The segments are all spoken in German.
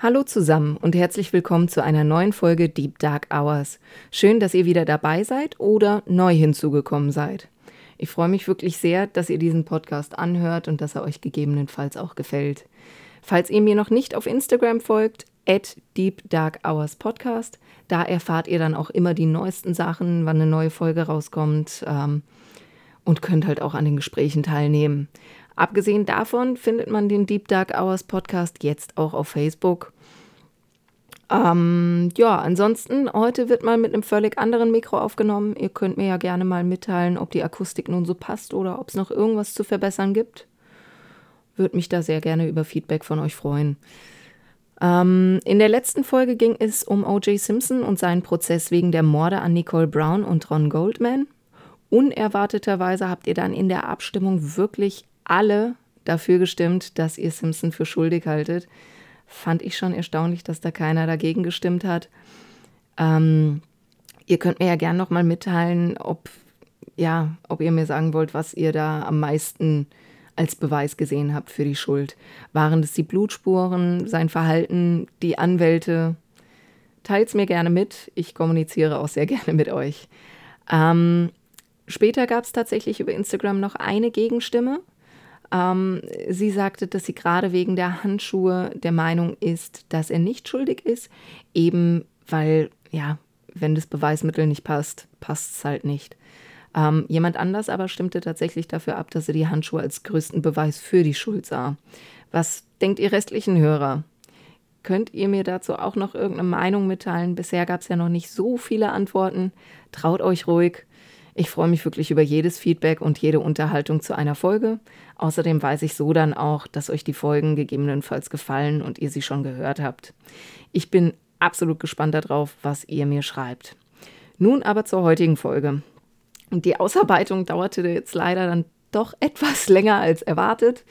Hallo zusammen und herzlich willkommen zu einer neuen Folge Deep Dark Hours. Schön, dass ihr wieder dabei seid oder neu hinzugekommen seid. Ich freue mich wirklich sehr, dass ihr diesen Podcast anhört und dass er euch gegebenenfalls auch gefällt. Falls ihr mir noch nicht auf Instagram folgt, at Deep Dark Hours Podcast, da erfahrt ihr dann auch immer die neuesten Sachen, wann eine neue Folge rauskommt ähm, und könnt halt auch an den Gesprächen teilnehmen. Abgesehen davon findet man den Deep Dark Hours Podcast jetzt auch auf Facebook. Ähm, ja, ansonsten, heute wird mal mit einem völlig anderen Mikro aufgenommen. Ihr könnt mir ja gerne mal mitteilen, ob die Akustik nun so passt oder ob es noch irgendwas zu verbessern gibt. Würde mich da sehr gerne über Feedback von euch freuen. Ähm, in der letzten Folge ging es um O.J. Simpson und seinen Prozess wegen der Morde an Nicole Brown und Ron Goldman. Unerwarteterweise habt ihr dann in der Abstimmung wirklich alle dafür gestimmt, dass ihr Simpson für schuldig haltet. Fand ich schon erstaunlich, dass da keiner dagegen gestimmt hat. Ähm, ihr könnt mir ja gerne nochmal mitteilen, ob, ja, ob ihr mir sagen wollt, was ihr da am meisten als Beweis gesehen habt für die Schuld. Waren es die Blutspuren, sein Verhalten, die Anwälte? Teilt es mir gerne mit. Ich kommuniziere auch sehr gerne mit euch. Ähm, später gab es tatsächlich über Instagram noch eine Gegenstimme. Ähm, sie sagte, dass sie gerade wegen der Handschuhe der Meinung ist, dass er nicht schuldig ist, eben weil, ja, wenn das Beweismittel nicht passt, passt es halt nicht. Ähm, jemand anders aber stimmte tatsächlich dafür ab, dass er die Handschuhe als größten Beweis für die Schuld sah. Was denkt ihr restlichen Hörer? Könnt ihr mir dazu auch noch irgendeine Meinung mitteilen? Bisher gab es ja noch nicht so viele Antworten. Traut euch ruhig. Ich freue mich wirklich über jedes Feedback und jede Unterhaltung zu einer Folge. Außerdem weiß ich so dann auch, dass euch die Folgen gegebenenfalls gefallen und ihr sie schon gehört habt. Ich bin absolut gespannt darauf, was ihr mir schreibt. Nun aber zur heutigen Folge. Die Ausarbeitung dauerte jetzt leider dann doch etwas länger als erwartet.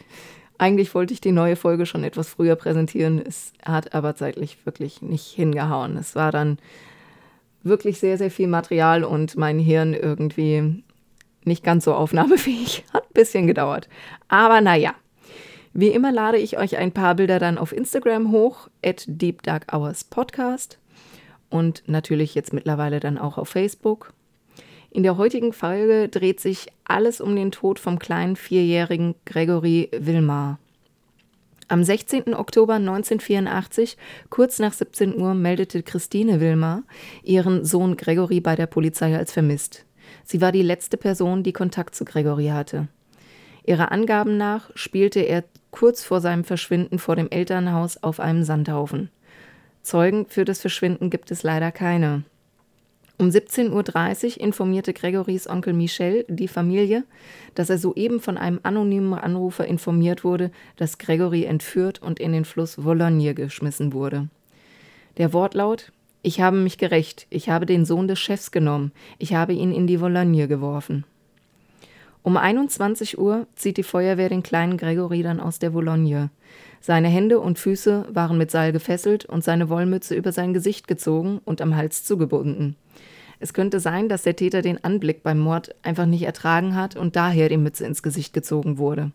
Eigentlich wollte ich die neue Folge schon etwas früher präsentieren. Es hat aber zeitlich wirklich nicht hingehauen. Es war dann wirklich sehr, sehr viel Material und mein Hirn irgendwie nicht ganz so aufnahmefähig. Hat ein bisschen gedauert. Aber naja, wie immer lade ich euch ein paar Bilder dann auf Instagram hoch, at Deep Dark Hours Podcast und natürlich jetzt mittlerweile dann auch auf Facebook. In der heutigen Folge dreht sich alles um den Tod vom kleinen vierjährigen Gregory Wilmar. Am 16. Oktober 1984, kurz nach 17 Uhr, meldete Christine Wilmar ihren Sohn Gregory bei der Polizei als vermisst. Sie war die letzte Person, die Kontakt zu Gregory hatte. Ihrer Angaben nach spielte er kurz vor seinem Verschwinden vor dem Elternhaus auf einem Sandhaufen. Zeugen für das Verschwinden gibt es leider keine. Um 17.30 Uhr informierte Gregorys Onkel Michel die Familie, dass er soeben von einem anonymen Anrufer informiert wurde, dass Gregory entführt und in den Fluss Vologne geschmissen wurde. Der Wortlaut Ich habe mich gerecht, ich habe den Sohn des Chefs genommen, ich habe ihn in die Vologne geworfen. Um 21 Uhr zieht die Feuerwehr den kleinen Gregory dann aus der Vologne. Seine Hände und Füße waren mit Seil gefesselt und seine Wollmütze über sein Gesicht gezogen und am Hals zugebunden. Es könnte sein, dass der Täter den Anblick beim Mord einfach nicht ertragen hat und daher die Mütze ins Gesicht gezogen wurde.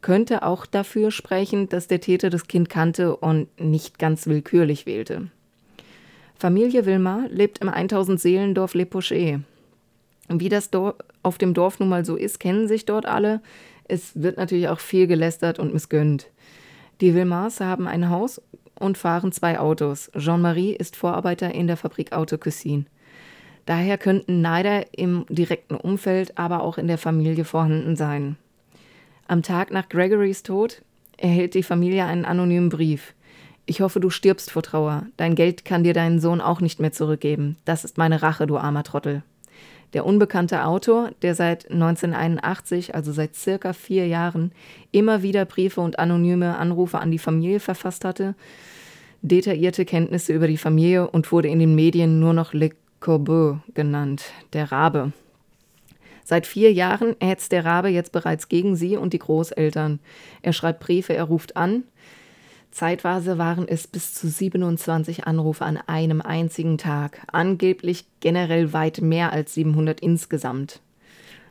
Könnte auch dafür sprechen, dass der Täter das Kind kannte und nicht ganz willkürlich wählte. Familie Wilmar lebt im 1000 Seelendorf Le Pochet. Wie das Dorf auf dem Dorf nun mal so ist, kennen sich dort alle. Es wird natürlich auch viel gelästert und missgönnt. Die Wilmars haben ein Haus und fahren zwei Autos. Jean-Marie ist Vorarbeiter in der Fabrik Auto Cuisine. Daher könnten Neider im direkten Umfeld, aber auch in der Familie vorhanden sein. Am Tag nach Gregorys Tod erhält die Familie einen anonymen Brief. Ich hoffe, du stirbst vor Trauer. Dein Geld kann dir deinen Sohn auch nicht mehr zurückgeben. Das ist meine Rache, du armer Trottel. Der unbekannte Autor, der seit 1981, also seit circa vier Jahren, immer wieder Briefe und anonyme Anrufe an die Familie verfasst hatte, detaillierte Kenntnisse über die Familie und wurde in den Medien nur noch Corbeau genannt, der Rabe. Seit vier Jahren hetzt der Rabe jetzt bereits gegen sie und die Großeltern. Er schreibt Briefe, er ruft an. Zeitweise waren es bis zu 27 Anrufe an einem einzigen Tag, angeblich generell weit mehr als 700 insgesamt.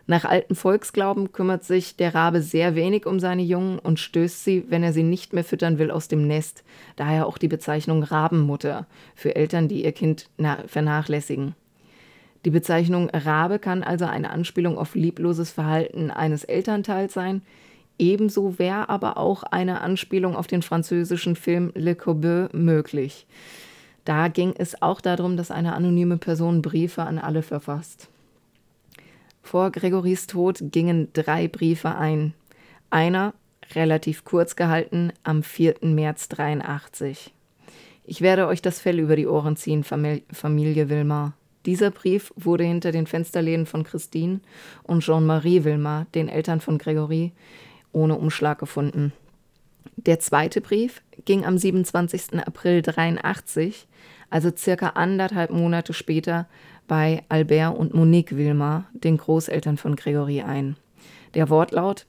Nach altem Volksglauben kümmert sich der Rabe sehr wenig um seine Jungen und stößt sie, wenn er sie nicht mehr füttern will, aus dem Nest. Daher auch die Bezeichnung Rabenmutter für Eltern, die ihr Kind vernachlässigen. Die Bezeichnung Rabe kann also eine Anspielung auf liebloses Verhalten eines Elternteils sein. Ebenso wäre aber auch eine Anspielung auf den französischen Film Le Corbeau möglich. Da ging es auch darum, dass eine anonyme Person Briefe an alle verfasst. Vor Gregorys Tod gingen drei Briefe ein. Einer, relativ kurz gehalten, am 4. März 83. Ich werde euch das Fell über die Ohren ziehen, Familie Wilmar. Dieser Brief wurde hinter den Fensterläden von Christine und Jean-Marie Wilmar, den Eltern von Gregory, ohne Umschlag gefunden. Der zweite Brief ging am 27. April 83, also circa anderthalb Monate später, bei Albert und Monique Wilmar, den Großeltern von Gregory, ein. Der Wortlaut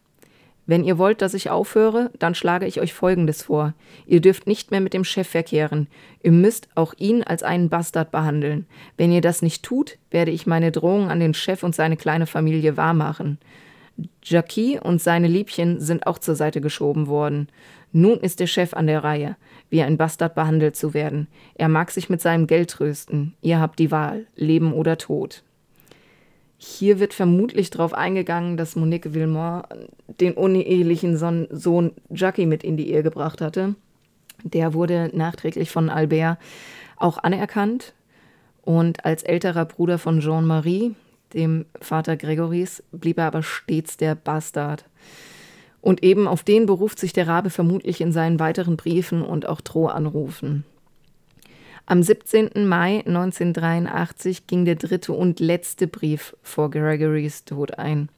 wenn ihr wollt, dass ich aufhöre, dann schlage ich euch Folgendes vor. Ihr dürft nicht mehr mit dem Chef verkehren. Ihr müsst auch ihn als einen Bastard behandeln. Wenn ihr das nicht tut, werde ich meine Drohung an den Chef und seine kleine Familie wahrmachen. Jackie und seine Liebchen sind auch zur Seite geschoben worden. Nun ist der Chef an der Reihe, wie ein Bastard behandelt zu werden. Er mag sich mit seinem Geld trösten. Ihr habt die Wahl, Leben oder Tod. Hier wird vermutlich darauf eingegangen, dass Monique Villemont den unehelichen Sohn, Jackie mit in die Ehe gebracht hatte. Der wurde nachträglich von Albert auch anerkannt und als älterer Bruder von Jean-Marie, dem Vater Gregorys, blieb er aber stets der Bastard. Und eben auf den beruft sich der Rabe vermutlich in seinen weiteren Briefen und auch Drohanrufen. Am 17. Mai 1983 ging der dritte und letzte Brief vor Gregorys Tod ein.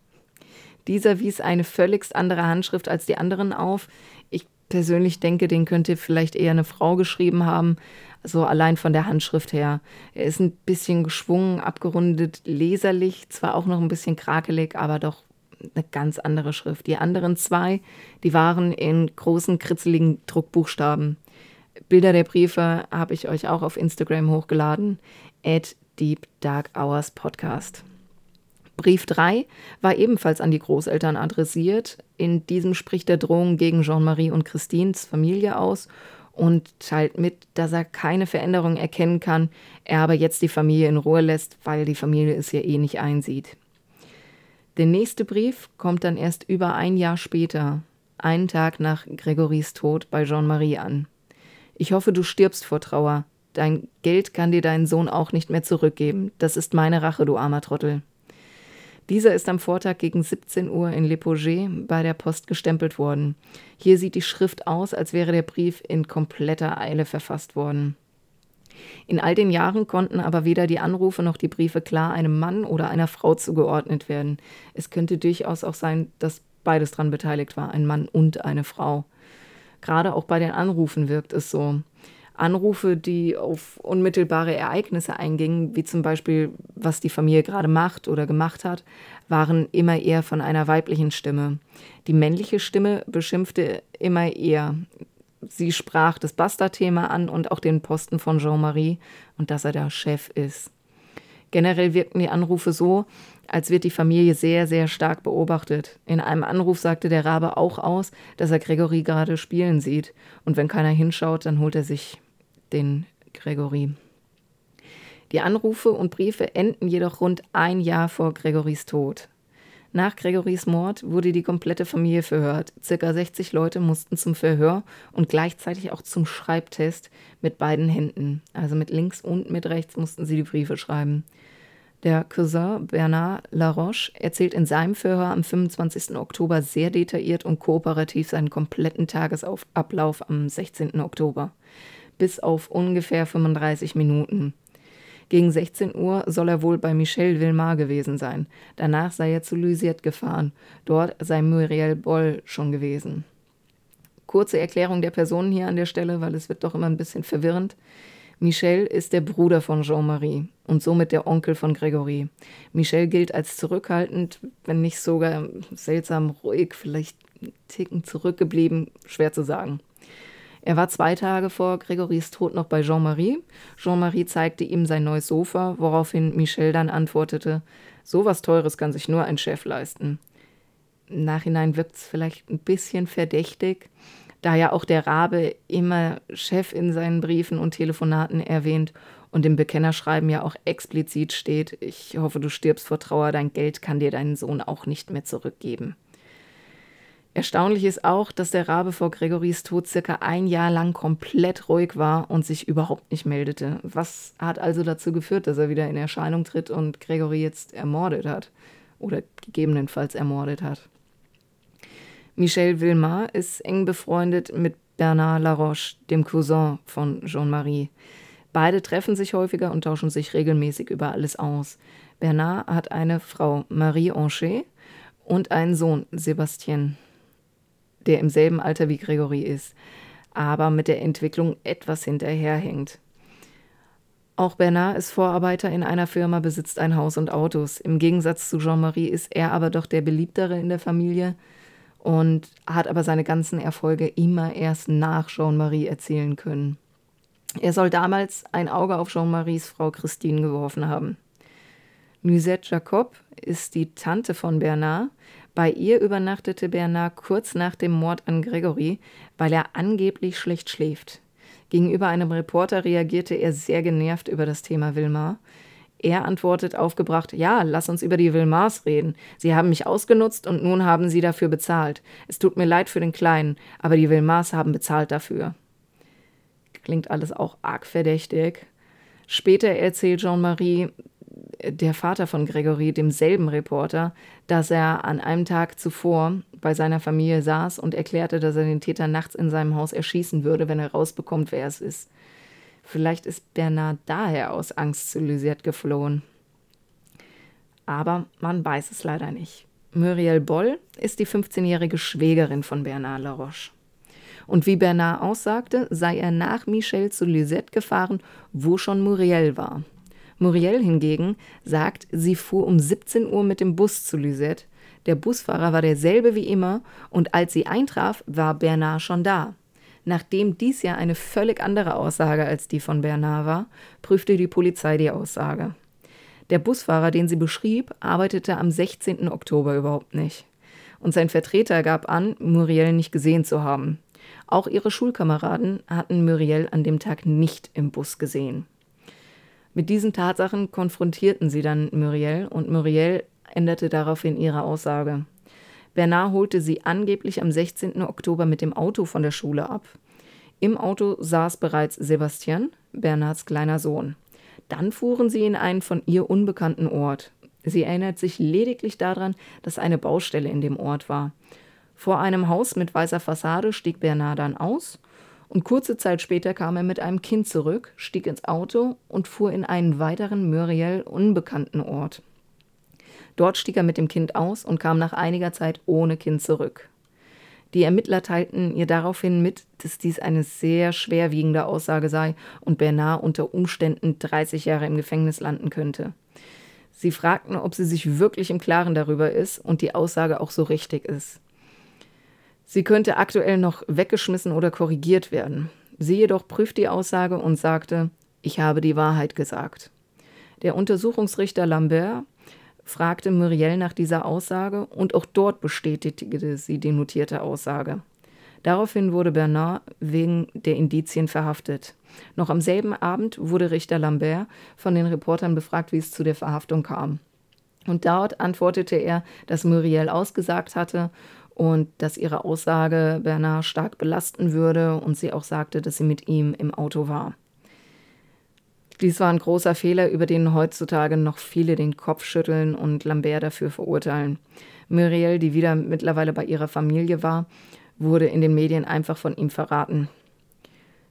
Dieser wies eine völlig andere Handschrift als die anderen auf. Ich persönlich denke, den könnte vielleicht eher eine Frau geschrieben haben, so allein von der Handschrift her. Er ist ein bisschen geschwungen, abgerundet, leserlich, zwar auch noch ein bisschen krakelig, aber doch eine ganz andere Schrift. Die anderen zwei, die waren in großen, kritzeligen Druckbuchstaben. Bilder der Briefe habe ich euch auch auf Instagram hochgeladen. At Deep Dark Hours Podcast. Brief 3 war ebenfalls an die Großeltern adressiert. In diesem spricht er Drohung gegen Jean-Marie und Christines Familie aus und teilt mit, dass er keine Veränderung erkennen kann, er aber jetzt die Familie in Ruhe lässt, weil die Familie es ja eh nicht einsieht. Der nächste Brief kommt dann erst über ein Jahr später, einen Tag nach Gregorys Tod bei Jean-Marie an. Ich hoffe, du stirbst vor Trauer. Dein Geld kann dir dein Sohn auch nicht mehr zurückgeben. Das ist meine Rache, du armer Trottel. Dieser ist am Vortag gegen 17 Uhr in Le bei der Post gestempelt worden. Hier sieht die Schrift aus, als wäre der Brief in kompletter Eile verfasst worden. In all den Jahren konnten aber weder die Anrufe noch die Briefe klar einem Mann oder einer Frau zugeordnet werden. Es könnte durchaus auch sein, dass beides daran beteiligt war, ein Mann und eine Frau. Gerade auch bei den Anrufen wirkt es so. Anrufe, die auf unmittelbare Ereignisse eingingen, wie zum Beispiel, was die Familie gerade macht oder gemacht hat, waren immer eher von einer weiblichen Stimme. Die männliche Stimme beschimpfte immer eher. Sie sprach das Bastard-Thema an und auch den Posten von Jean-Marie und dass er der Chef ist. Generell wirkten die Anrufe so, als wird die Familie sehr, sehr stark beobachtet. In einem Anruf sagte der Rabe auch aus, dass er Gregory gerade spielen sieht. Und wenn keiner hinschaut, dann holt er sich den Gregory. Die Anrufe und Briefe enden jedoch rund ein Jahr vor Gregorys Tod. Nach Gregorys Mord wurde die komplette Familie verhört. Circa 60 Leute mussten zum Verhör und gleichzeitig auch zum Schreibtest mit beiden Händen. Also mit links und mit rechts mussten sie die Briefe schreiben. Der Cousin Bernard Laroche erzählt in seinem Verhör am 25. Oktober sehr detailliert und kooperativ seinen kompletten Tagesablauf am 16. Oktober. Bis auf ungefähr 35 Minuten. Gegen 16 Uhr soll er wohl bei Michel Villemar gewesen sein. Danach sei er zu Lysiette gefahren. Dort sei Muriel Boll schon gewesen. Kurze Erklärung der Personen hier an der Stelle, weil es wird doch immer ein bisschen verwirrend. Michel ist der Bruder von Jean-Marie und somit der Onkel von Gregory. Michel gilt als zurückhaltend, wenn nicht sogar seltsam ruhig, vielleicht einen Ticken zurückgeblieben, schwer zu sagen. Er war zwei Tage vor Gregorys Tod noch bei Jean-Marie. Jean-Marie zeigte ihm sein neues Sofa, woraufhin Michel dann antwortete, Sowas Teures kann sich nur ein Chef leisten. Im Nachhinein wirkt es vielleicht ein bisschen verdächtig, da ja auch der Rabe immer Chef in seinen Briefen und Telefonaten erwähnt und im Bekennerschreiben ja auch explizit steht, ich hoffe, du stirbst vor Trauer, dein Geld kann dir deinen Sohn auch nicht mehr zurückgeben. Erstaunlich ist auch, dass der Rabe vor Gregorys Tod circa ein Jahr lang komplett ruhig war und sich überhaupt nicht meldete. Was hat also dazu geführt, dass er wieder in Erscheinung tritt und Gregory jetzt ermordet hat? Oder gegebenenfalls ermordet hat. Michel Villemar ist eng befreundet mit Bernard Laroche, dem Cousin von Jean-Marie. Beide treffen sich häufiger und tauschen sich regelmäßig über alles aus. Bernard hat eine Frau, Marie Anchet, und einen Sohn, Sébastien der im selben Alter wie Gregory ist, aber mit der Entwicklung etwas hinterherhängt. Auch Bernard ist Vorarbeiter in einer Firma, besitzt ein Haus und Autos. Im Gegensatz zu Jean-Marie ist er aber doch der Beliebtere in der Familie und hat aber seine ganzen Erfolge immer erst nach Jean-Marie erzielen können. Er soll damals ein Auge auf Jean-Maries Frau Christine geworfen haben. Musette Jacob ist die Tante von Bernard, bei ihr übernachtete Bernard kurz nach dem Mord an Gregory, weil er angeblich schlecht schläft. Gegenüber einem Reporter reagierte er sehr genervt über das Thema Wilmar. Er antwortet aufgebracht: Ja, lass uns über die Wilmars reden. Sie haben mich ausgenutzt und nun haben sie dafür bezahlt. Es tut mir leid für den Kleinen, aber die Wilmars haben bezahlt dafür. Klingt alles auch arg verdächtig. Später erzählt Jean-Marie, der Vater von Gregory demselben Reporter, dass er an einem Tag zuvor bei seiner Familie saß und erklärte, dass er den Täter nachts in seinem Haus erschießen würde, wenn er rausbekommt, wer es ist. Vielleicht ist Bernard daher aus Angst zu Lisette geflohen. Aber man weiß es leider nicht. Muriel Boll ist die 15-jährige Schwägerin von Bernard Laroche. Und wie Bernard aussagte, sei er nach Michel zu Lisette gefahren, wo schon Muriel war. Muriel hingegen sagt, sie fuhr um 17 Uhr mit dem Bus zu Lisette. Der Busfahrer war derselbe wie immer und als sie eintraf, war Bernard schon da. Nachdem dies ja eine völlig andere Aussage als die von Bernard war, prüfte die Polizei die Aussage. Der Busfahrer, den sie beschrieb, arbeitete am 16. Oktober überhaupt nicht. Und sein Vertreter gab an, Muriel nicht gesehen zu haben. Auch ihre Schulkameraden hatten Muriel an dem Tag nicht im Bus gesehen. Mit diesen Tatsachen konfrontierten sie dann Muriel und Muriel änderte daraufhin ihre Aussage. Bernard holte sie angeblich am 16. Oktober mit dem Auto von der Schule ab. Im Auto saß bereits Sebastian, Bernards kleiner Sohn. Dann fuhren sie in einen von ihr unbekannten Ort. Sie erinnert sich lediglich daran, dass eine Baustelle in dem Ort war. Vor einem Haus mit weißer Fassade stieg Bernard dann aus und kurze Zeit später kam er mit einem Kind zurück, stieg ins Auto und fuhr in einen weiteren Muriel unbekannten Ort. Dort stieg er mit dem Kind aus und kam nach einiger Zeit ohne Kind zurück. Die Ermittler teilten ihr daraufhin mit, dass dies eine sehr schwerwiegende Aussage sei und Bernard unter Umständen 30 Jahre im Gefängnis landen könnte. Sie fragten, ob sie sich wirklich im Klaren darüber ist und die Aussage auch so richtig ist. Sie könnte aktuell noch weggeschmissen oder korrigiert werden. Sie jedoch prüft die Aussage und sagte, ich habe die Wahrheit gesagt. Der Untersuchungsrichter Lambert fragte Muriel nach dieser Aussage und auch dort bestätigte sie die notierte Aussage. Daraufhin wurde Bernard wegen der Indizien verhaftet. Noch am selben Abend wurde Richter Lambert von den Reportern befragt, wie es zu der Verhaftung kam. Und dort antwortete er, dass Muriel ausgesagt hatte und dass ihre Aussage Bernard stark belasten würde und sie auch sagte, dass sie mit ihm im Auto war. Dies war ein großer Fehler, über den heutzutage noch viele den Kopf schütteln und Lambert dafür verurteilen. Muriel, die wieder mittlerweile bei ihrer Familie war, wurde in den Medien einfach von ihm verraten.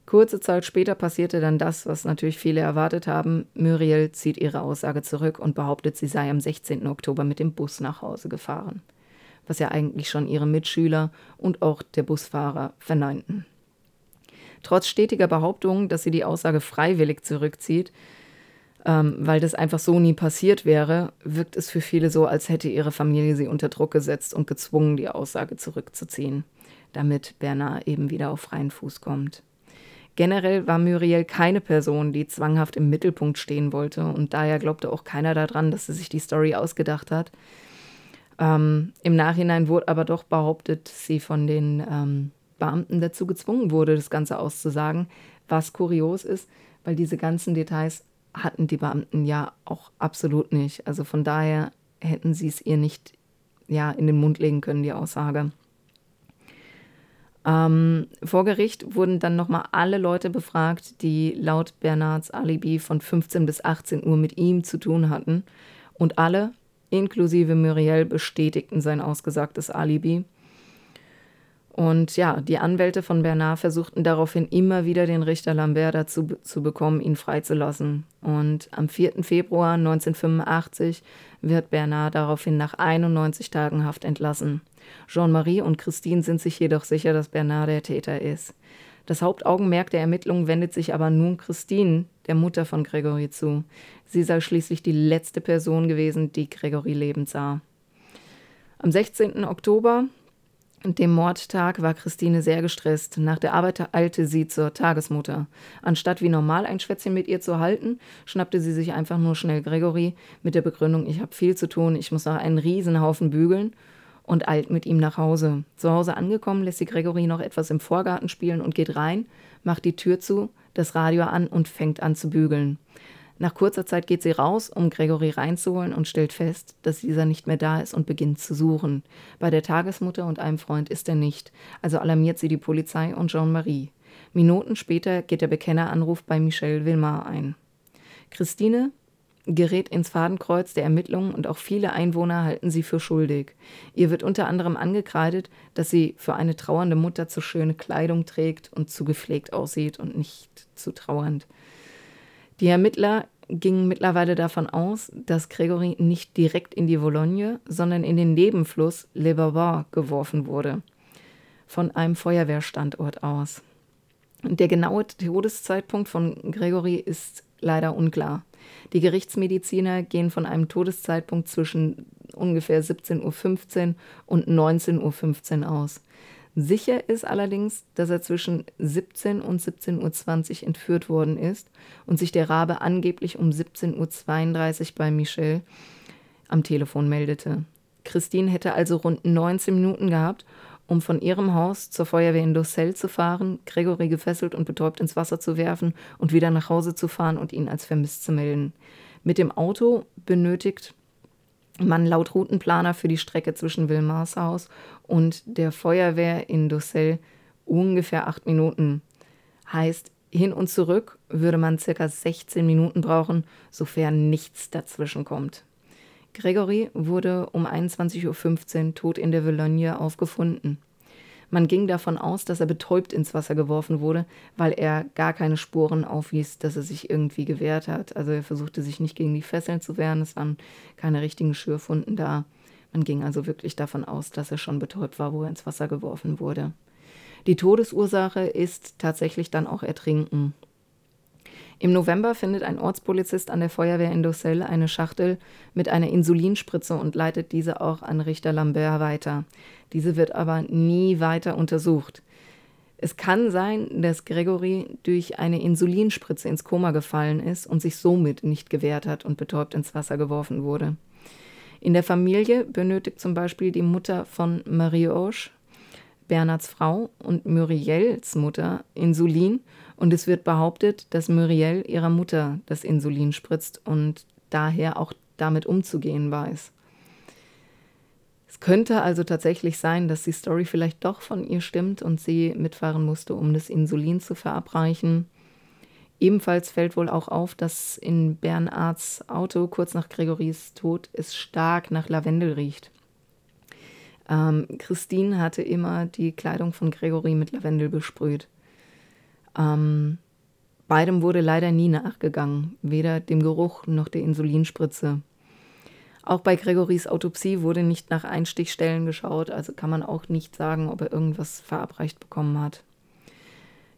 Kurze Zeit später passierte dann das, was natürlich viele erwartet haben. Muriel zieht ihre Aussage zurück und behauptet, sie sei am 16. Oktober mit dem Bus nach Hause gefahren was ja eigentlich schon ihre Mitschüler und auch der Busfahrer verneinten. Trotz stetiger Behauptungen, dass sie die Aussage freiwillig zurückzieht, ähm, weil das einfach so nie passiert wäre, wirkt es für viele so, als hätte ihre Familie sie unter Druck gesetzt und gezwungen, die Aussage zurückzuziehen, damit Bernard eben wieder auf freien Fuß kommt. Generell war Muriel keine Person, die zwanghaft im Mittelpunkt stehen wollte und daher glaubte auch keiner daran, dass sie sich die Story ausgedacht hat. Ähm, Im Nachhinein wurde aber doch behauptet, sie von den ähm, Beamten dazu gezwungen wurde, das Ganze auszusagen, was kurios ist, weil diese ganzen Details hatten die Beamten ja auch absolut nicht. Also von daher hätten sie es ihr nicht ja, in den Mund legen können, die Aussage. Ähm, vor Gericht wurden dann nochmal alle Leute befragt, die laut Bernards Alibi von 15 bis 18 Uhr mit ihm zu tun hatten. Und alle, inklusive Muriel, bestätigten sein ausgesagtes Alibi. Und ja, die Anwälte von Bernard versuchten daraufhin immer wieder den Richter Lambert dazu zu bekommen, ihn freizulassen. Und am 4. Februar 1985 wird Bernard daraufhin nach 91 Tagen Haft entlassen. Jean-Marie und Christine sind sich jedoch sicher, dass Bernard der Täter ist. Das Hauptaugenmerk der Ermittlungen wendet sich aber nun Christine, der Mutter von Gregory, zu. Sie sei schließlich die letzte Person gewesen, die Gregory lebend sah. Am 16. Oktober, dem Mordtag, war Christine sehr gestresst. Nach der Arbeit eilte sie zur Tagesmutter. Anstatt wie normal ein Schwätzchen mit ihr zu halten, schnappte sie sich einfach nur schnell Gregory mit der Begründung, ich habe viel zu tun, ich muss noch einen Riesenhaufen bügeln und eilt mit ihm nach Hause. Zu Hause angekommen, lässt sie Gregory noch etwas im Vorgarten spielen und geht rein, macht die Tür zu, das Radio an und fängt an zu bügeln. Nach kurzer Zeit geht sie raus, um Gregory reinzuholen und stellt fest, dass dieser nicht mehr da ist und beginnt zu suchen. Bei der Tagesmutter und einem Freund ist er nicht, also alarmiert sie die Polizei und Jean-Marie. Minuten später geht der Bekenneranruf bei Michel Wilmar ein. Christine gerät ins Fadenkreuz der Ermittlungen und auch viele Einwohner halten sie für schuldig. Ihr wird unter anderem angekreidet, dass sie für eine trauernde Mutter zu schöne Kleidung trägt und zu gepflegt aussieht und nicht zu trauernd. Die Ermittler gingen mittlerweile davon aus, dass Gregory nicht direkt in die Vologne, sondern in den Nebenfluss Le Bavard geworfen wurde, von einem Feuerwehrstandort aus. Der genaue Todeszeitpunkt von Gregory ist leider unklar. Die Gerichtsmediziner gehen von einem Todeszeitpunkt zwischen ungefähr 17.15 Uhr und 19.15 Uhr aus. Sicher ist allerdings, dass er zwischen 17 und 17.20 Uhr entführt worden ist und sich der Rabe angeblich um 17.32 Uhr bei Michel am Telefon meldete. Christine hätte also rund 19 Minuten gehabt, um von ihrem Haus zur Feuerwehr in Docelle zu fahren, Gregory gefesselt und betäubt ins Wasser zu werfen und wieder nach Hause zu fahren und ihn als vermisst zu melden. Mit dem Auto benötigt man laut Routenplaner für die Strecke zwischen Wilmars Haus und der Feuerwehr in Docelle ungefähr acht Minuten. Heißt, hin und zurück würde man circa 16 Minuten brauchen, sofern nichts dazwischen kommt. Gregory wurde um 21.15 Uhr tot in der Vologne aufgefunden. Man ging davon aus, dass er betäubt ins Wasser geworfen wurde, weil er gar keine Spuren aufwies, dass er sich irgendwie gewehrt hat. Also er versuchte sich nicht gegen die Fesseln zu wehren, es waren keine richtigen Schürfunden da. Man ging also wirklich davon aus, dass er schon betäubt war, wo er ins Wasser geworfen wurde. Die Todesursache ist tatsächlich dann auch Ertrinken. Im November findet ein Ortspolizist an der Feuerwehr in Docelle eine Schachtel mit einer Insulinspritze und leitet diese auch an Richter Lambert weiter. Diese wird aber nie weiter untersucht. Es kann sein, dass Gregory durch eine Insulinspritze ins Koma gefallen ist und sich somit nicht gewehrt hat und betäubt ins Wasser geworfen wurde. In der Familie benötigt zum Beispiel die Mutter von Marie-Auge, Bernards Frau und Muriels Mutter Insulin und es wird behauptet, dass Muriel ihrer Mutter das Insulin spritzt und daher auch damit umzugehen weiß. Es könnte also tatsächlich sein, dass die Story vielleicht doch von ihr stimmt und sie mitfahren musste, um das Insulin zu verabreichen. Ebenfalls fällt wohl auch auf, dass in Bernards Auto kurz nach Gregorys Tod es stark nach Lavendel riecht. Ähm, Christine hatte immer die Kleidung von Gregory mit Lavendel besprüht. Ähm, beidem wurde leider nie nachgegangen, weder dem Geruch noch der Insulinspritze. Auch bei Gregorys Autopsie wurde nicht nach Einstichstellen geschaut, also kann man auch nicht sagen, ob er irgendwas verabreicht bekommen hat.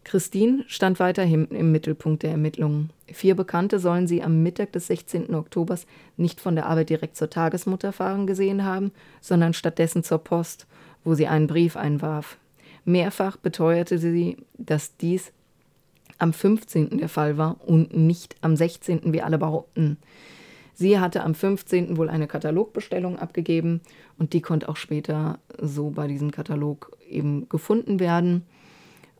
Christine stand weiterhin im Mittelpunkt der Ermittlungen. Vier Bekannte sollen sie am Mittag des 16. Oktobers nicht von der Arbeit direkt zur Tagesmutter fahren gesehen haben, sondern stattdessen zur Post, wo sie einen Brief einwarf. Mehrfach beteuerte sie, dass dies am 15. der Fall war und nicht am 16., wie alle behaupten. Sie hatte am 15. wohl eine Katalogbestellung abgegeben und die konnte auch später so bei diesem Katalog eben gefunden werden.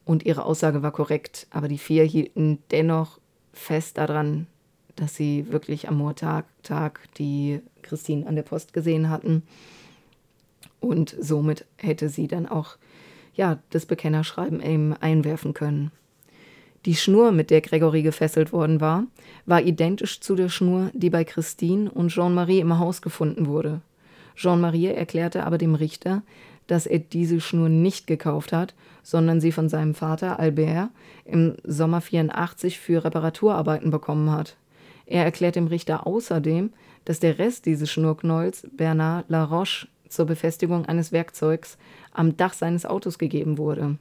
Und ihre Aussage war korrekt, aber die vier hielten dennoch fest daran, dass sie wirklich am Montag die Christine an der Post gesehen hatten. Und somit hätte sie dann auch ja, das Bekennerschreiben eben einwerfen können. Die Schnur, mit der Gregory gefesselt worden war, war identisch zu der Schnur, die bei Christine und Jean-Marie im Haus gefunden wurde. Jean-Marie erklärte aber dem Richter, dass er diese Schnur nicht gekauft hat, sondern sie von seinem Vater Albert im Sommer 84 für Reparaturarbeiten bekommen hat. Er erklärt dem Richter außerdem, dass der Rest dieses Schnurknolls Bernard Laroche zur Befestigung eines Werkzeugs am Dach seines Autos gegeben wurde.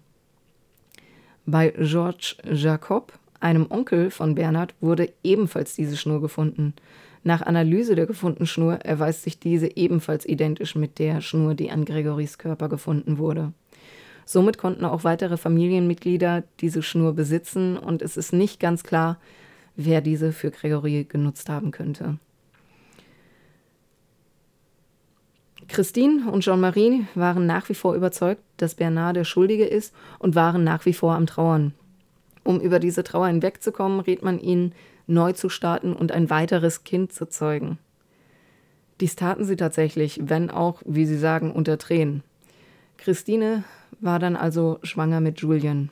Bei Georges Jacob, einem Onkel von Bernhard, wurde ebenfalls diese Schnur gefunden. Nach Analyse der gefundenen Schnur erweist sich diese ebenfalls identisch mit der Schnur, die an Gregorys Körper gefunden wurde. Somit konnten auch weitere Familienmitglieder diese Schnur besitzen und es ist nicht ganz klar, wer diese für Gregory genutzt haben könnte. Christine und Jean-Marie waren nach wie vor überzeugt, dass Bernard der Schuldige ist und waren nach wie vor am Trauern. Um über diese Trauer hinwegzukommen, rät man ihnen, neu zu starten und ein weiteres Kind zu zeugen. Dies taten sie tatsächlich, wenn auch, wie sie sagen, unter Tränen. Christine war dann also schwanger mit Julian.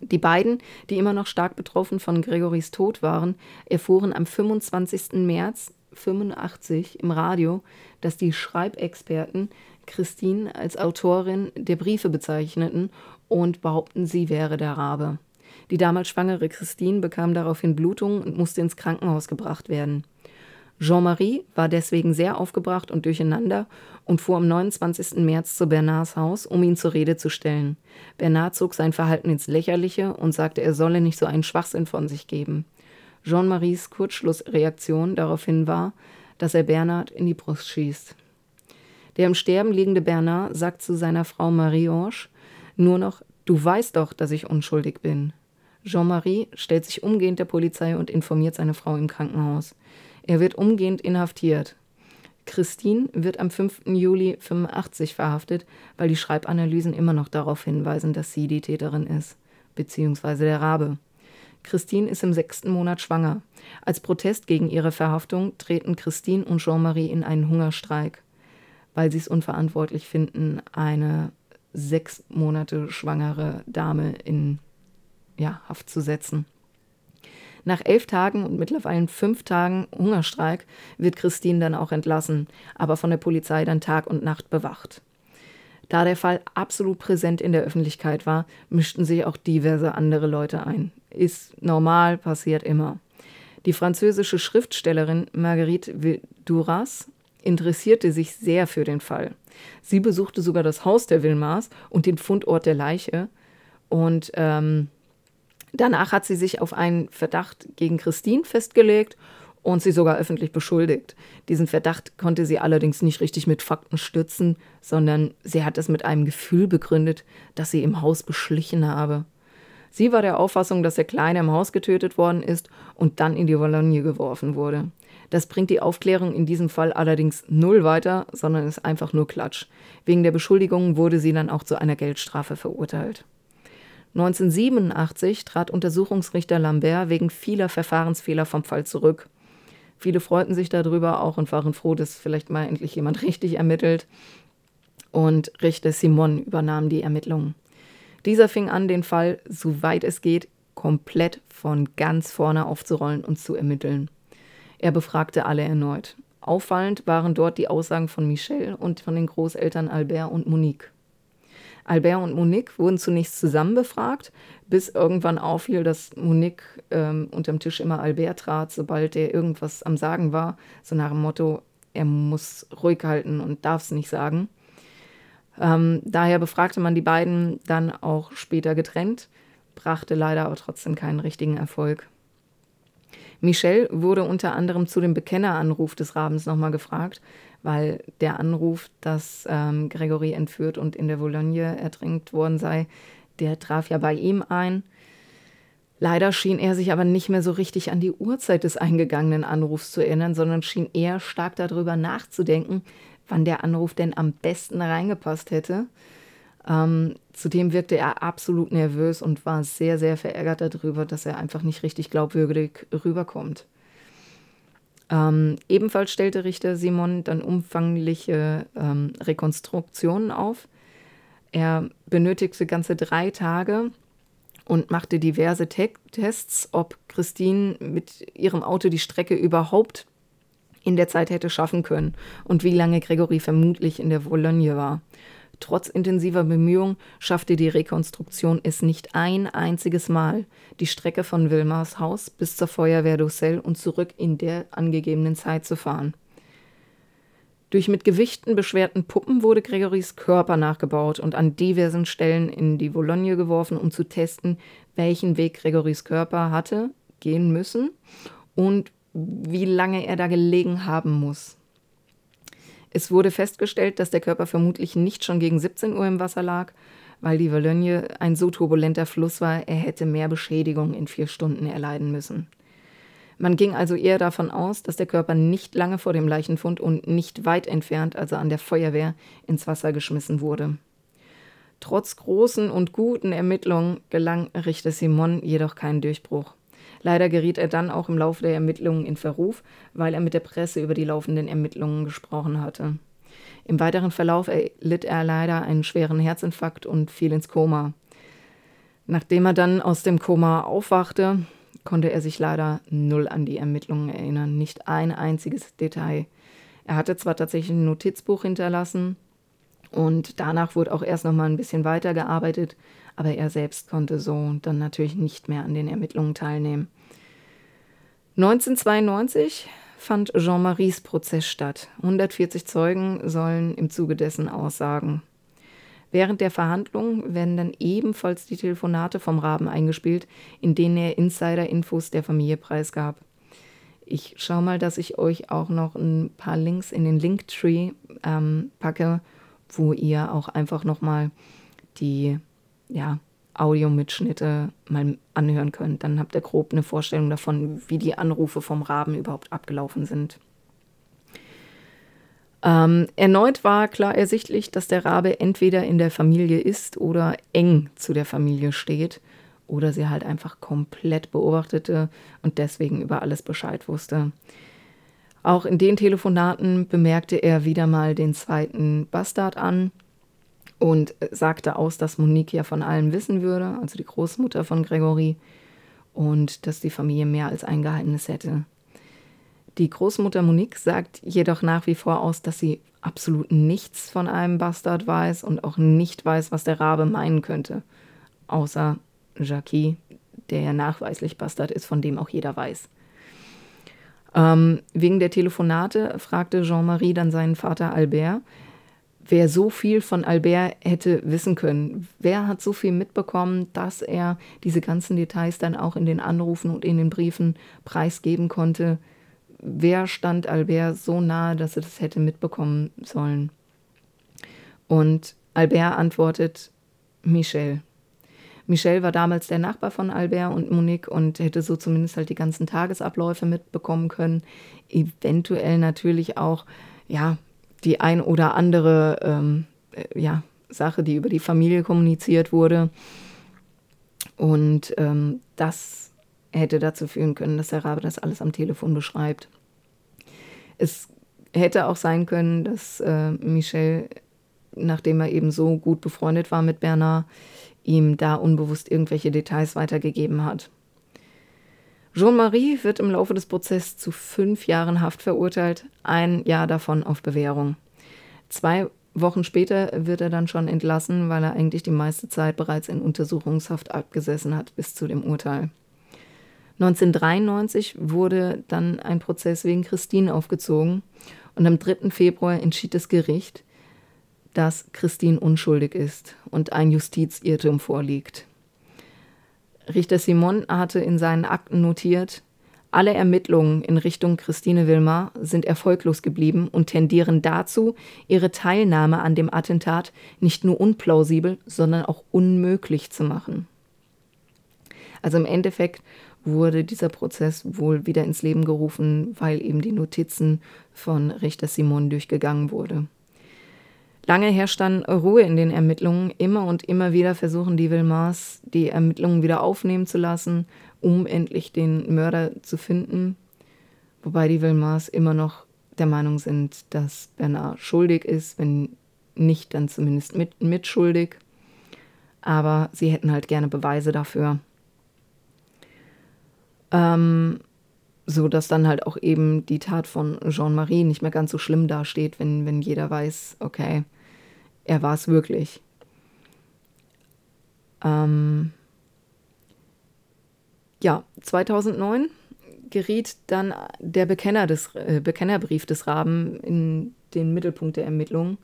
Die beiden, die immer noch stark betroffen von Gregorys Tod waren, erfuhren am 25. März 85 im Radio, dass die Schreibexperten Christine als Autorin der Briefe bezeichneten und behaupten, sie wäre der Rabe. Die damals schwangere Christine bekam daraufhin Blutungen und musste ins Krankenhaus gebracht werden. Jean-Marie war deswegen sehr aufgebracht und durcheinander und fuhr am 29. März zu Bernards Haus, um ihn zur Rede zu stellen. Bernard zog sein Verhalten ins Lächerliche und sagte, er solle nicht so einen Schwachsinn von sich geben. Jean-Maries Kurzschlussreaktion daraufhin war, dass er Bernard in die Brust schießt. Der im Sterben liegende Bernard sagt zu seiner Frau Marie-Ange nur noch: Du weißt doch, dass ich unschuldig bin. Jean-Marie stellt sich umgehend der Polizei und informiert seine Frau im Krankenhaus. Er wird umgehend inhaftiert. Christine wird am 5. Juli 85 verhaftet, weil die Schreibanalysen immer noch darauf hinweisen, dass sie die Täterin ist, beziehungsweise der Rabe. Christine ist im sechsten Monat schwanger. Als Protest gegen ihre Verhaftung treten Christine und Jean-Marie in einen Hungerstreik, weil sie es unverantwortlich finden, eine sechs Monate schwangere Dame in ja, Haft zu setzen. Nach elf Tagen und mittlerweile fünf Tagen Hungerstreik wird Christine dann auch entlassen, aber von der Polizei dann Tag und Nacht bewacht. Da der Fall absolut präsent in der Öffentlichkeit war, mischten sich auch diverse andere Leute ein. Ist normal, passiert immer. Die französische Schriftstellerin Marguerite Duras interessierte sich sehr für den Fall. Sie besuchte sogar das Haus der Wilmars und den Fundort der Leiche. Und ähm, danach hat sie sich auf einen Verdacht gegen Christine festgelegt und sie sogar öffentlich beschuldigt. Diesen Verdacht konnte sie allerdings nicht richtig mit Fakten stützen, sondern sie hat es mit einem Gefühl begründet, dass sie im Haus beschlichen habe. Sie war der Auffassung, dass der Kleine im Haus getötet worden ist und dann in die Vologne geworfen wurde. Das bringt die Aufklärung in diesem Fall allerdings null weiter, sondern ist einfach nur Klatsch. Wegen der Beschuldigung wurde sie dann auch zu einer Geldstrafe verurteilt. 1987 trat Untersuchungsrichter Lambert wegen vieler Verfahrensfehler vom Fall zurück. Viele freuten sich darüber auch und waren froh, dass vielleicht mal endlich jemand richtig ermittelt. Und Richter Simon übernahm die Ermittlungen. Dieser fing an, den Fall, soweit es geht, komplett von ganz vorne aufzurollen und zu ermitteln. Er befragte alle erneut. Auffallend waren dort die Aussagen von Michel und von den Großeltern Albert und Monique. Albert und Monique wurden zunächst zusammen befragt, bis irgendwann auffiel, dass Monique ähm, unterm Tisch immer Albert trat, sobald er irgendwas am Sagen war, so nach dem Motto, er muss ruhig halten und darf es nicht sagen. Ähm, daher befragte man die beiden dann auch später getrennt, brachte leider aber trotzdem keinen richtigen Erfolg. Michel wurde unter anderem zu dem Bekenneranruf des Rabens nochmal gefragt, weil der Anruf, dass ähm, Gregory entführt und in der Vologne ertränkt worden sei, der traf ja bei ihm ein. Leider schien er sich aber nicht mehr so richtig an die Uhrzeit des eingegangenen Anrufs zu erinnern, sondern schien eher stark darüber nachzudenken, wann der Anruf denn am besten reingepasst hätte. Ähm, zudem wirkte er absolut nervös und war sehr, sehr verärgert darüber, dass er einfach nicht richtig glaubwürdig rüberkommt. Ähm, ebenfalls stellte Richter Simon dann umfangliche ähm, Rekonstruktionen auf. Er benötigte ganze drei Tage und machte diverse Te Tests, ob Christine mit ihrem Auto die Strecke überhaupt in der Zeit hätte schaffen können und wie lange Gregory vermutlich in der Vologne war. Trotz intensiver Bemühungen schaffte die Rekonstruktion es nicht ein einziges Mal, die Strecke von Wilmars Haus bis zur Feuerwehr d'Ussel und zurück in der angegebenen Zeit zu fahren. Durch mit Gewichten beschwerten Puppen wurde Gregorys Körper nachgebaut und an diversen Stellen in die Vologne geworfen, um zu testen, welchen Weg Gregorys Körper hatte gehen müssen und wie lange er da gelegen haben muss. Es wurde festgestellt, dass der Körper vermutlich nicht schon gegen 17 Uhr im Wasser lag, weil die Vologne ein so turbulenter Fluss war, er hätte mehr Beschädigung in vier Stunden erleiden müssen. Man ging also eher davon aus, dass der Körper nicht lange vor dem Leichenfund und nicht weit entfernt, also an der Feuerwehr, ins Wasser geschmissen wurde. Trotz großen und guten Ermittlungen gelang Richter Simon jedoch kein Durchbruch. Leider geriet er dann auch im Laufe der Ermittlungen in Verruf, weil er mit der Presse über die laufenden Ermittlungen gesprochen hatte. Im weiteren Verlauf erlitt er leider einen schweren Herzinfarkt und fiel ins Koma. Nachdem er dann aus dem Koma aufwachte, konnte er sich leider null an die Ermittlungen erinnern, nicht ein einziges Detail. Er hatte zwar tatsächlich ein Notizbuch hinterlassen und danach wurde auch erst noch mal ein bisschen weitergearbeitet, aber er selbst konnte so dann natürlich nicht mehr an den Ermittlungen teilnehmen. 1992 fand Jean-Maries Prozess statt. 140 Zeugen sollen im Zuge dessen aussagen. Während der Verhandlungen werden dann ebenfalls die Telefonate vom Raben eingespielt, in denen er Insider-Infos der Familie preisgab. Ich schaue mal, dass ich euch auch noch ein paar Links in den Linktree ähm, packe, wo ihr auch einfach nochmal die ja, Audiomitschnitte mal anhören könnt. Dann habt ihr grob eine Vorstellung davon, wie die Anrufe vom Raben überhaupt abgelaufen sind. Ähm, erneut war klar ersichtlich, dass der Rabe entweder in der Familie ist oder eng zu der Familie steht oder sie halt einfach komplett beobachtete und deswegen über alles Bescheid wusste. Auch in den Telefonaten bemerkte er wieder mal den zweiten Bastard an und sagte aus, dass Monique ja von allem wissen würde, also die Großmutter von Gregory, und dass die Familie mehr als ein Geheimnis hätte. Die Großmutter Monique sagt jedoch nach wie vor aus, dass sie absolut nichts von einem Bastard weiß und auch nicht weiß, was der Rabe meinen könnte. Außer Jackie, der ja nachweislich Bastard ist, von dem auch jeder weiß. Ähm, wegen der Telefonate fragte Jean-Marie dann seinen Vater Albert, wer so viel von Albert hätte wissen können. Wer hat so viel mitbekommen, dass er diese ganzen Details dann auch in den Anrufen und in den Briefen preisgeben konnte, wer stand Albert so nahe, dass er das hätte mitbekommen sollen? Und Albert antwortet, Michel. Michel war damals der Nachbar von Albert und Monique und hätte so zumindest halt die ganzen Tagesabläufe mitbekommen können. Eventuell natürlich auch, ja, die ein oder andere, ähm, äh, ja, Sache, die über die Familie kommuniziert wurde. Und ähm, das hätte dazu führen können, dass der Rabe das alles am Telefon beschreibt. Es hätte auch sein können, dass äh, Michel, nachdem er eben so gut befreundet war mit Bernard, ihm da unbewusst irgendwelche Details weitergegeben hat. Jean-Marie wird im Laufe des Prozesses zu fünf Jahren Haft verurteilt, ein Jahr davon auf Bewährung. Zwei Wochen später wird er dann schon entlassen, weil er eigentlich die meiste Zeit bereits in Untersuchungshaft abgesessen hat bis zu dem Urteil. 1993 wurde dann ein Prozess wegen Christine aufgezogen und am 3. Februar entschied das Gericht, dass Christine unschuldig ist und ein Justizirrtum vorliegt. Richter Simon hatte in seinen Akten notiert, alle Ermittlungen in Richtung Christine Wilmar sind erfolglos geblieben und tendieren dazu, ihre Teilnahme an dem Attentat nicht nur unplausibel, sondern auch unmöglich zu machen. Also im Endeffekt wurde dieser Prozess wohl wieder ins Leben gerufen, weil eben die Notizen von Richter Simon durchgegangen wurde. Lange herrscht dann Ruhe in den Ermittlungen. Immer und immer wieder versuchen die Wilmars, die Ermittlungen wieder aufnehmen zu lassen, um endlich den Mörder zu finden. Wobei die Wilmars immer noch der Meinung sind, dass Bernard schuldig ist, wenn nicht, dann zumindest mit, mitschuldig. Aber sie hätten halt gerne Beweise dafür. Ähm, so dass dann halt auch eben die Tat von Jean-Marie nicht mehr ganz so schlimm dasteht, wenn, wenn jeder weiß, okay, er war es wirklich. Ähm, ja, 2009 geriet dann der Bekenner des, äh, Bekennerbrief des Raben in den Mittelpunkt der Ermittlungen.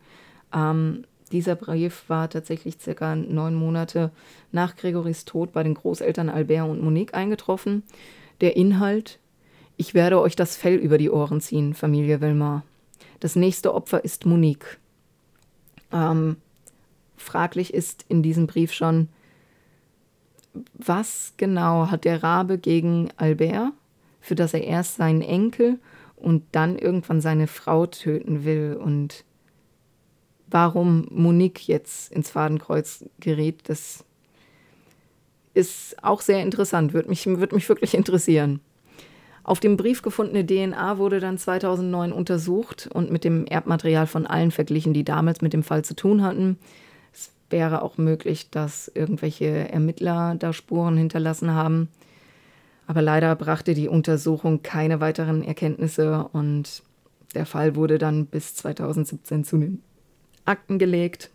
Ähm, dieser Brief war tatsächlich circa neun Monate nach Gregorys Tod bei den Großeltern Albert und Monique eingetroffen. Der Inhalt: Ich werde euch das Fell über die Ohren ziehen, Familie Wilmar. Das nächste Opfer ist Monique. Ähm, fraglich ist in diesem Brief schon, was genau hat der Rabe gegen Albert, für das er erst seinen Enkel und dann irgendwann seine Frau töten will und warum Monique jetzt ins Fadenkreuz gerät, das ist auch sehr interessant, würde mich, würd mich wirklich interessieren. Auf dem Brief gefundene DNA wurde dann 2009 untersucht und mit dem Erbmaterial von allen verglichen, die damals mit dem Fall zu tun hatten. Es wäre auch möglich, dass irgendwelche Ermittler da Spuren hinterlassen haben. Aber leider brachte die Untersuchung keine weiteren Erkenntnisse und der Fall wurde dann bis 2017 zu den Akten gelegt.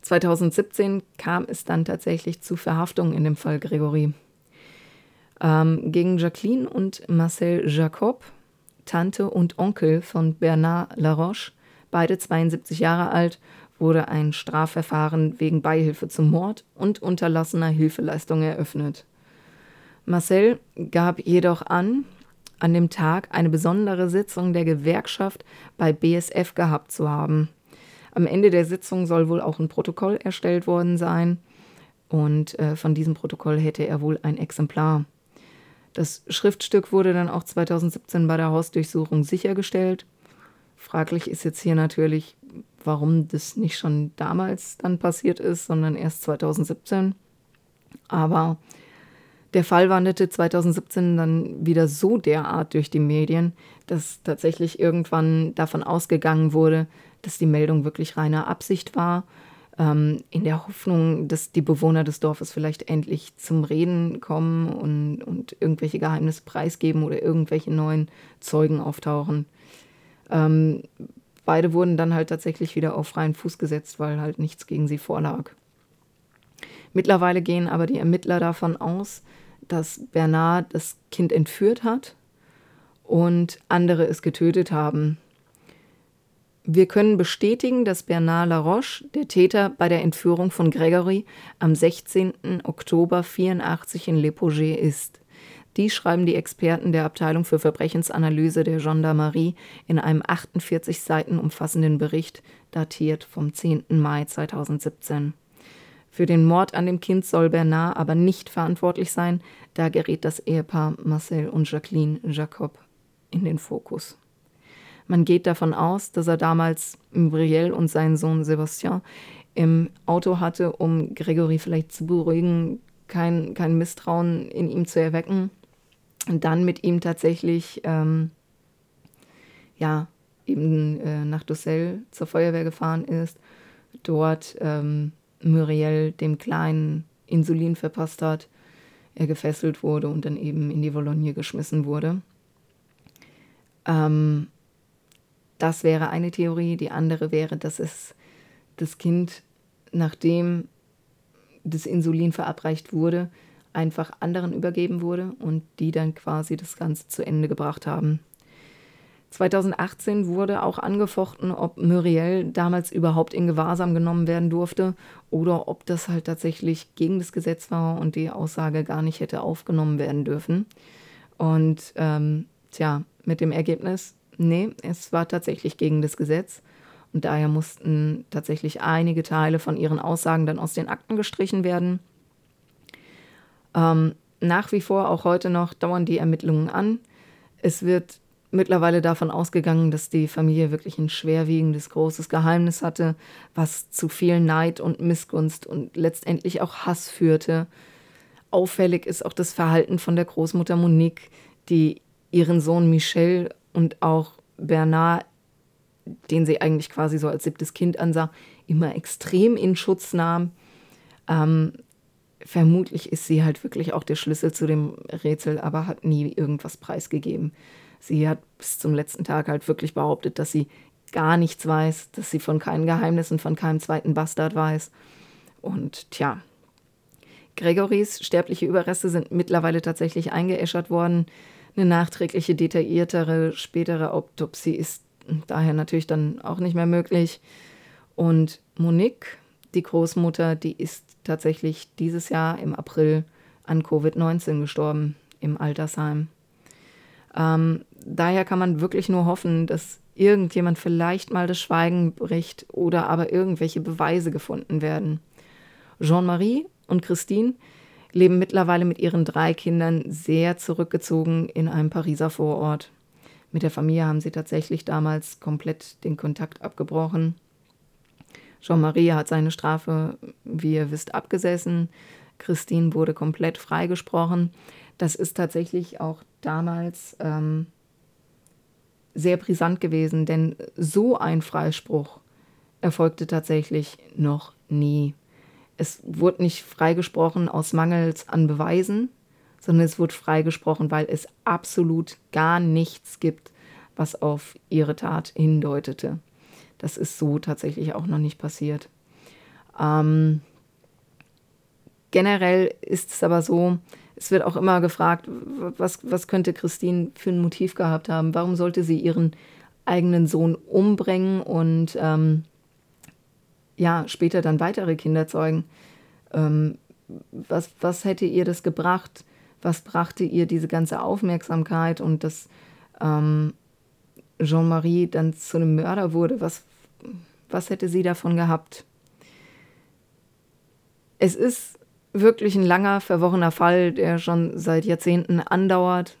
2017 kam es dann tatsächlich zu Verhaftungen in dem Fall Gregory. Ähm, gegen Jacqueline und Marcel Jacob, Tante und Onkel von Bernard Laroche, beide 72 Jahre alt, wurde ein Strafverfahren wegen Beihilfe zum Mord und unterlassener Hilfeleistung eröffnet. Marcel gab jedoch an, an dem Tag eine besondere Sitzung der Gewerkschaft bei BSF gehabt zu haben. Am Ende der Sitzung soll wohl auch ein Protokoll erstellt worden sein und äh, von diesem Protokoll hätte er wohl ein Exemplar. Das Schriftstück wurde dann auch 2017 bei der Hausdurchsuchung sichergestellt. Fraglich ist jetzt hier natürlich, warum das nicht schon damals dann passiert ist, sondern erst 2017. Aber der Fall wanderte 2017 dann wieder so derart durch die Medien, dass tatsächlich irgendwann davon ausgegangen wurde, dass die Meldung wirklich reiner Absicht war ähm, in der Hoffnung, dass die Bewohner des Dorfes vielleicht endlich zum Reden kommen und, und irgendwelche Geheimnisse preisgeben oder irgendwelche neuen Zeugen auftauchen. Ähm, beide wurden dann halt tatsächlich wieder auf freien Fuß gesetzt, weil halt nichts gegen sie vorlag. Mittlerweile gehen aber die Ermittler davon aus, dass Bernard das Kind entführt hat und andere es getötet haben. Wir können bestätigen, dass Bernard Laroche, der Täter bei der Entführung von Gregory, am 16. Oktober 84 in Le ist. Dies schreiben die Experten der Abteilung für Verbrechensanalyse der Gendarmerie in einem 48 Seiten umfassenden Bericht, datiert vom 10. Mai 2017. Für den Mord an dem Kind soll Bernard aber nicht verantwortlich sein, da gerät das Ehepaar Marcel und Jacqueline Jacob in den Fokus. Man geht davon aus, dass er damals Muriel und seinen Sohn Sebastian im Auto hatte, um Gregory vielleicht zu beruhigen, kein, kein Misstrauen in ihm zu erwecken. Und dann mit ihm tatsächlich, ähm, ja, eben äh, nach Dussel zur Feuerwehr gefahren ist, dort ähm, Muriel dem Kleinen Insulin verpasst hat, er gefesselt wurde und dann eben in die Vologne geschmissen wurde. Ähm, das wäre eine Theorie. Die andere wäre, dass es das Kind, nachdem das Insulin verabreicht wurde, einfach anderen übergeben wurde und die dann quasi das Ganze zu Ende gebracht haben. 2018 wurde auch angefochten, ob Muriel damals überhaupt in Gewahrsam genommen werden durfte oder ob das halt tatsächlich gegen das Gesetz war und die Aussage gar nicht hätte aufgenommen werden dürfen. Und ähm, tja, mit dem Ergebnis, Nee, es war tatsächlich gegen das Gesetz. Und daher mussten tatsächlich einige Teile von ihren Aussagen dann aus den Akten gestrichen werden. Ähm, nach wie vor, auch heute noch, dauern die Ermittlungen an. Es wird mittlerweile davon ausgegangen, dass die Familie wirklich ein schwerwiegendes, großes Geheimnis hatte, was zu viel Neid und Missgunst und letztendlich auch Hass führte. Auffällig ist auch das Verhalten von der Großmutter Monique, die ihren Sohn Michel und auch Bernard, den sie eigentlich quasi so als siebtes Kind ansah, immer extrem in Schutz nahm. Ähm, vermutlich ist sie halt wirklich auch der Schlüssel zu dem Rätsel, aber hat nie irgendwas preisgegeben. Sie hat bis zum letzten Tag halt wirklich behauptet, dass sie gar nichts weiß, dass sie von keinen Geheimnissen, von keinem zweiten Bastard weiß. Und tja, Gregorys sterbliche Überreste sind mittlerweile tatsächlich eingeäschert worden. Eine nachträgliche, detailliertere, spätere Autopsie ist daher natürlich dann auch nicht mehr möglich. Und Monique, die Großmutter, die ist tatsächlich dieses Jahr im April an Covid-19 gestorben im Altersheim. Ähm, daher kann man wirklich nur hoffen, dass irgendjemand vielleicht mal das Schweigen bricht oder aber irgendwelche Beweise gefunden werden. Jean-Marie und Christine leben mittlerweile mit ihren drei Kindern sehr zurückgezogen in einem Pariser Vorort. Mit der Familie haben sie tatsächlich damals komplett den Kontakt abgebrochen. Jean-Marie hat seine Strafe, wie ihr wisst, abgesessen. Christine wurde komplett freigesprochen. Das ist tatsächlich auch damals ähm, sehr brisant gewesen, denn so ein Freispruch erfolgte tatsächlich noch nie. Es wurde nicht freigesprochen aus Mangels an Beweisen, sondern es wurde freigesprochen, weil es absolut gar nichts gibt, was auf ihre Tat hindeutete. Das ist so tatsächlich auch noch nicht passiert. Ähm, generell ist es aber so, es wird auch immer gefragt, was, was könnte Christine für ein Motiv gehabt haben? Warum sollte sie ihren eigenen Sohn umbringen und ähm, ja, später dann weitere Kinder zeugen? Ähm, was, was hätte ihr das gebracht? Was brachte ihr diese ganze Aufmerksamkeit und dass ähm, Jean-Marie dann zu einem Mörder wurde? Was, was hätte sie davon gehabt? Es ist wirklich ein langer, verworrener Fall, der schon seit Jahrzehnten andauert.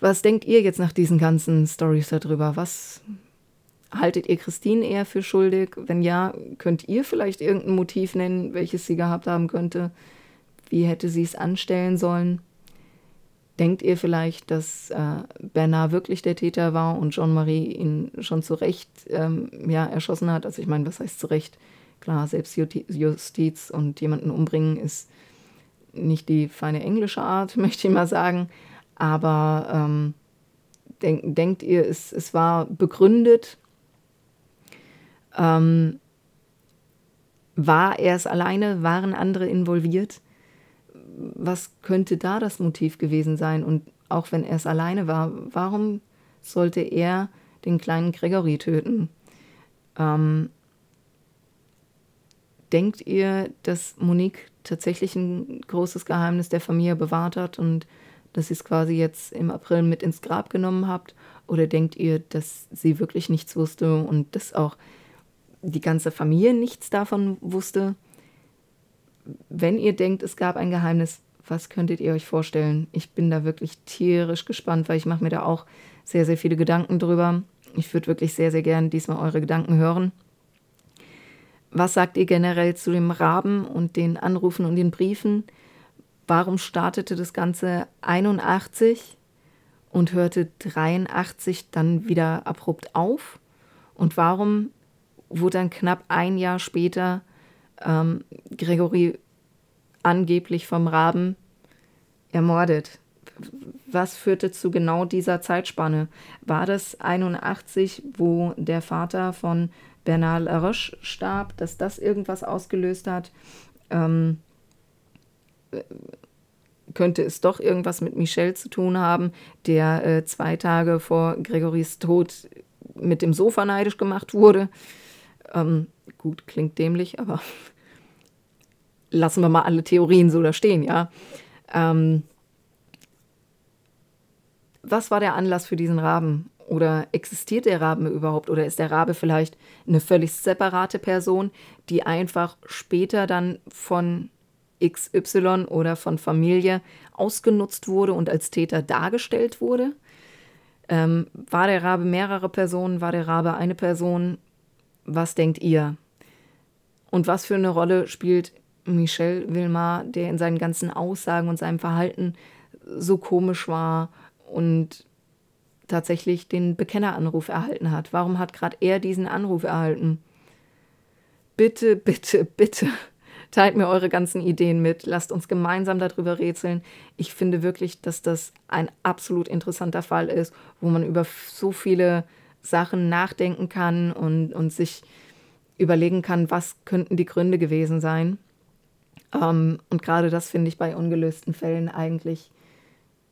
Was denkt ihr jetzt nach diesen ganzen Stories darüber? Was haltet ihr Christine eher für schuldig? Wenn ja, könnt ihr vielleicht irgendein Motiv nennen, welches sie gehabt haben könnte? Wie hätte sie es anstellen sollen? Denkt ihr vielleicht, dass äh, Bernard wirklich der Täter war und Jean-Marie ihn schon zu Recht ähm, ja, erschossen hat? Also ich meine, was heißt zu Recht? Klar, Selbstjustiz und jemanden umbringen ist nicht die feine englische Art, möchte ich mal sagen. Aber ähm, denk, denkt ihr, es, es war begründet? Ähm, war er es alleine? Waren andere involviert? Was könnte da das Motiv gewesen sein? Und auch wenn er es alleine war, warum sollte er den kleinen Gregory töten? Ähm, denkt ihr, dass Monique tatsächlich ein großes Geheimnis der Familie bewahrt hat und dass sie es quasi jetzt im April mit ins Grab genommen habt? Oder denkt ihr, dass sie wirklich nichts wusste und dass auch die ganze Familie nichts davon wusste? Wenn ihr denkt, es gab ein Geheimnis, was könntet ihr euch vorstellen? Ich bin da wirklich tierisch gespannt, weil ich mache mir da auch sehr, sehr viele Gedanken drüber. Ich würde wirklich sehr, sehr gerne diesmal eure Gedanken hören. Was sagt ihr generell zu dem Raben und den Anrufen und den Briefen? Warum startete das Ganze 81 und hörte 83 dann wieder abrupt auf? Und warum wurde dann knapp ein Jahr später ähm, Gregory angeblich vom Raben ermordet? Was führte zu genau dieser Zeitspanne? War das 81, wo der Vater von Bernard Laroche starb, dass das irgendwas ausgelöst hat. Ähm, könnte es doch irgendwas mit Michel zu tun haben, der äh, zwei Tage vor Gregorys Tod mit dem Sofa neidisch gemacht wurde. Ähm, gut, klingt dämlich, aber lassen wir mal alle Theorien so da stehen, ja. Ähm, was war der Anlass für diesen Raben? Oder existiert der Rabe überhaupt? Oder ist der Rabe vielleicht eine völlig separate Person, die einfach später dann von XY oder von Familie ausgenutzt wurde und als Täter dargestellt wurde? Ähm, war der Rabe mehrere Personen? War der Rabe eine Person? Was denkt ihr? Und was für eine Rolle spielt Michel Wilmar, der in seinen ganzen Aussagen und seinem Verhalten so komisch war und tatsächlich den Bekenneranruf erhalten hat? Warum hat gerade er diesen Anruf erhalten? Bitte, bitte, bitte Teilt mir eure ganzen Ideen mit. Lasst uns gemeinsam darüber rätseln. Ich finde wirklich, dass das ein absolut interessanter Fall ist, wo man über so viele Sachen nachdenken kann und, und sich überlegen kann, was könnten die Gründe gewesen sein. Ähm, und gerade das finde ich bei ungelösten Fällen eigentlich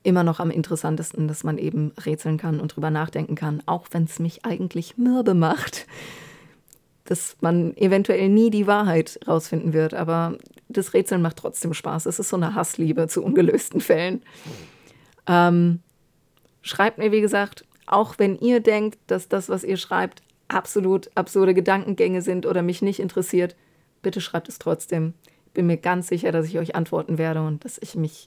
immer noch am interessantesten, dass man eben rätseln kann und drüber nachdenken kann, auch wenn es mich eigentlich mürbe macht dass man eventuell nie die Wahrheit rausfinden wird. Aber das Rätseln macht trotzdem Spaß. Es ist so eine Hassliebe zu ungelösten Fällen. Ähm, schreibt mir, wie gesagt, auch wenn ihr denkt, dass das, was ihr schreibt, absolut absurde Gedankengänge sind oder mich nicht interessiert, bitte schreibt es trotzdem. Ich bin mir ganz sicher, dass ich euch antworten werde und dass ich mich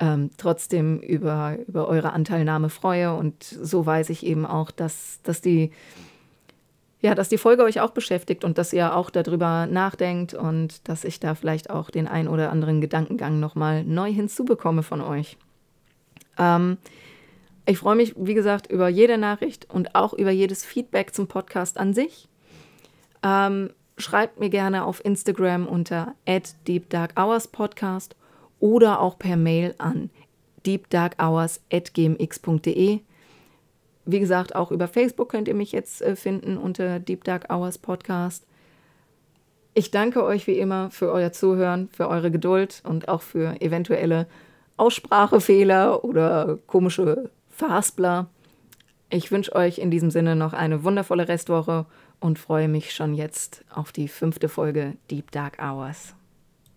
ähm, trotzdem über, über eure Anteilnahme freue. Und so weiß ich eben auch, dass, dass die ja, dass die Folge euch auch beschäftigt und dass ihr auch darüber nachdenkt und dass ich da vielleicht auch den ein oder anderen Gedankengang nochmal neu hinzubekomme von euch. Ähm, ich freue mich, wie gesagt, über jede Nachricht und auch über jedes Feedback zum Podcast an sich. Ähm, schreibt mir gerne auf Instagram unter deepdarkhourspodcast oder auch per Mail an deepdarkhours.gmx.de. Wie gesagt, auch über Facebook könnt ihr mich jetzt äh, finden unter Deep Dark Hours Podcast. Ich danke euch wie immer für euer Zuhören, für eure Geduld und auch für eventuelle Aussprachefehler oder komische Verhaspler. Ich wünsche euch in diesem Sinne noch eine wundervolle Restwoche und freue mich schon jetzt auf die fünfte Folge Deep Dark Hours.